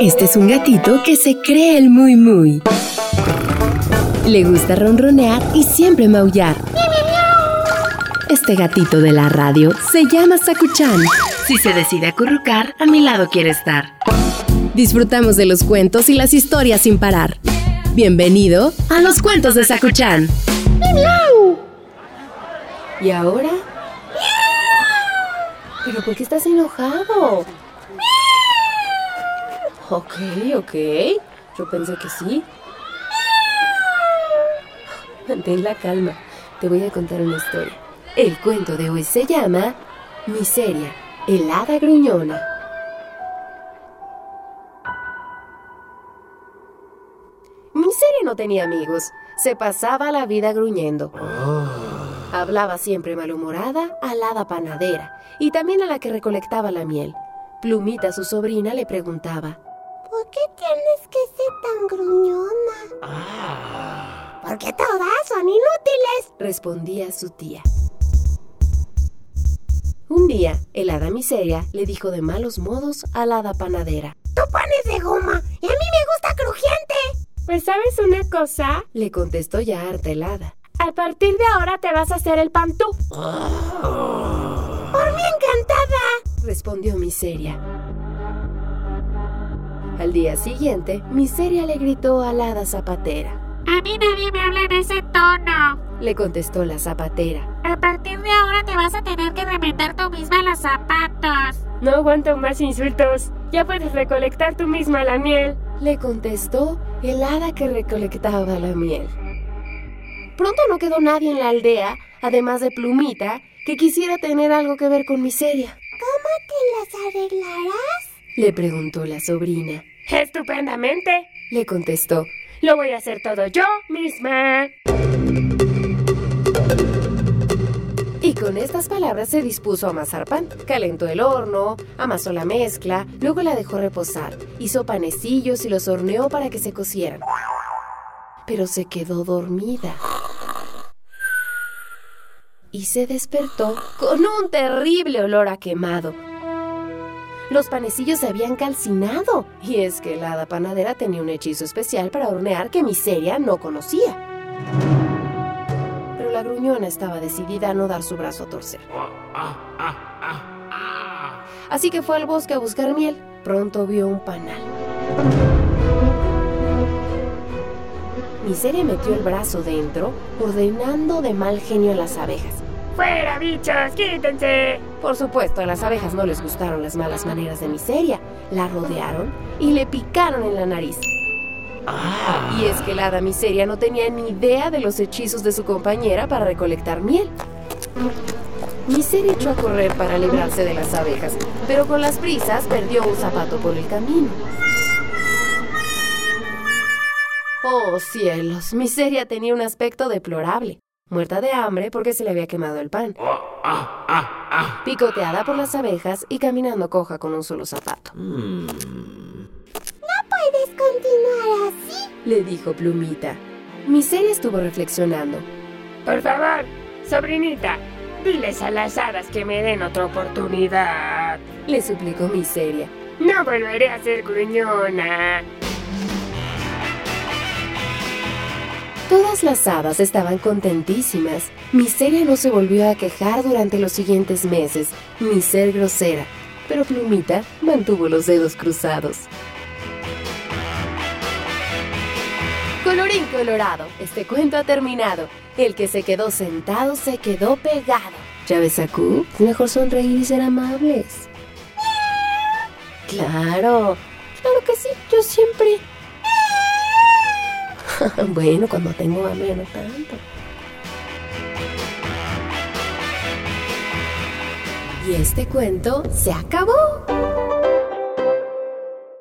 Este es un gatito que se cree el muy muy. Le gusta ronronear y siempre maullar. Este gatito de la radio se llama Sakuchan. Si se decide acurrucar, a mi lado quiere estar. Disfrutamos de los cuentos y las historias sin parar. Bienvenido a los cuentos de Sakuchan. ¿Y ahora? ¿Pero por qué estás enojado? Ok, ok. Yo pensé que sí. Mantén la calma. Te voy a contar una historia. El cuento de hoy se llama Miseria, el hada gruñona. Miseria no tenía amigos. Se pasaba la vida gruñendo. Hablaba siempre malhumorada al hada panadera y también a la que recolectaba la miel. Plumita, su sobrina, le preguntaba. ¿Por qué tienes que ser tan gruñona? Porque todas son inútiles. respondía su tía. Un día, el hada miseria le dijo de malos modos a la hada panadera. Tú pones de goma y a mí me gusta crujiente. Pues sabes una cosa, Le contestó ya harta el hada. a partir de ahora te vas a hacer el pan tú. Por mí encantada. respondió Miseria. Al día siguiente, Miseria le gritó a la hada zapatera. A mí nadie me habla en ese tono. Le contestó la zapatera. A partir de ahora te vas a tener que remendar tú misma los zapatos. No aguanto más insultos. Ya puedes recolectar tú misma la miel. Le contestó el hada que recolectaba la miel. Pronto no quedó nadie en la aldea, además de Plumita, que quisiera tener algo que ver con Miseria. ¿Cómo te las arreglarás? Le preguntó la sobrina. Estupendamente. Le contestó. Lo voy a hacer todo yo misma. Y con estas palabras se dispuso a amasar pan. Calentó el horno, amasó la mezcla, luego la dejó reposar, hizo panecillos y los horneó para que se cocieran. Pero se quedó dormida. Y se despertó con un terrible olor a quemado. Los panecillos se habían calcinado. Y es que la hada panadera tenía un hechizo especial para hornear que Miseria no conocía. Pero la gruñona estaba decidida a no dar su brazo a torcer. Así que fue al bosque a buscar miel. Pronto vio un panal. Miseria metió el brazo dentro, ordenando de mal genio a las abejas. ¡Fuera, bichos! ¡Quítense! Por supuesto, a las abejas no les gustaron las malas maneras de Miseria. La rodearon y le picaron en la nariz. Y es que la hada Miseria no tenía ni idea de los hechizos de su compañera para recolectar miel. Miseria echó a correr para librarse de las abejas, pero con las prisas perdió un zapato por el camino. Oh cielos, Miseria tenía un aspecto deplorable, muerta de hambre porque se le había quemado el pan, picoteada por las abejas y caminando coja con un solo zapato. No puedes continuar así. Le dijo Plumita. Miseria estuvo reflexionando. Por favor, sobrinita, diles a las hadas que me den otra oportunidad. Le suplicó Miseria. No volveré a ser gruñona. Todas las hadas estaban contentísimas. Miseria no se volvió a quejar durante los siguientes meses, ni ser grosera. Pero Plumita mantuvo los dedos cruzados. Colorín colorado, este cuento ha terminado. El que se quedó sentado se quedó pegado. ¿Ya ves, Aku? Mejor sonreír y ser amables. Claro, claro que sí, yo siempre. Bueno, cuando tengo hambre no tanto. Y este cuento se acabó.